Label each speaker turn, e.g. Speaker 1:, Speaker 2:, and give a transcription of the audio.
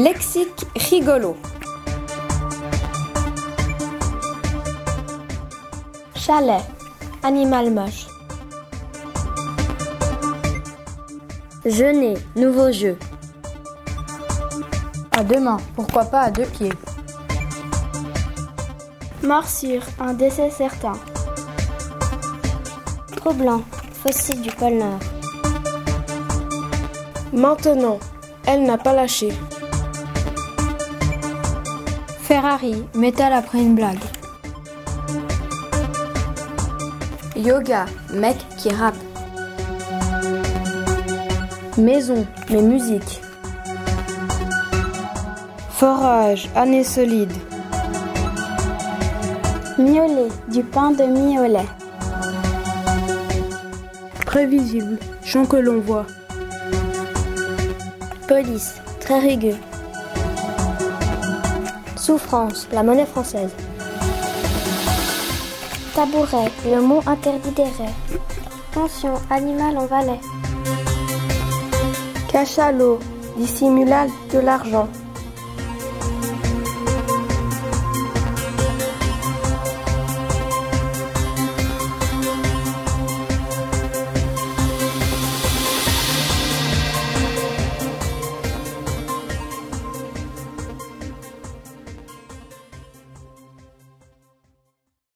Speaker 1: Lexique rigolo.
Speaker 2: Chalet. Animal moche.
Speaker 3: Jeûner. Nouveau jeu.
Speaker 4: À deux mains. Pourquoi pas à deux pieds
Speaker 2: Morsure. Un décès certain.
Speaker 3: Trop blanc. Fossile du pôle Nord.
Speaker 1: Maintenant, elle n'a pas lâché.
Speaker 4: Ferrari. Métal après une blague.
Speaker 5: Yoga, mec qui rappe.
Speaker 3: Maison, mais musique.
Speaker 1: Forage, année solide.
Speaker 2: Miolet, du pain de miolet.
Speaker 1: Prévisible, chant que l'on voit.
Speaker 3: Police, très rigueux. Souffrance, la monnaie française.
Speaker 2: Tabouret, le mot interdit des rêves. Pension, animal en valais.
Speaker 1: Cachalot, dissimulal de l'argent.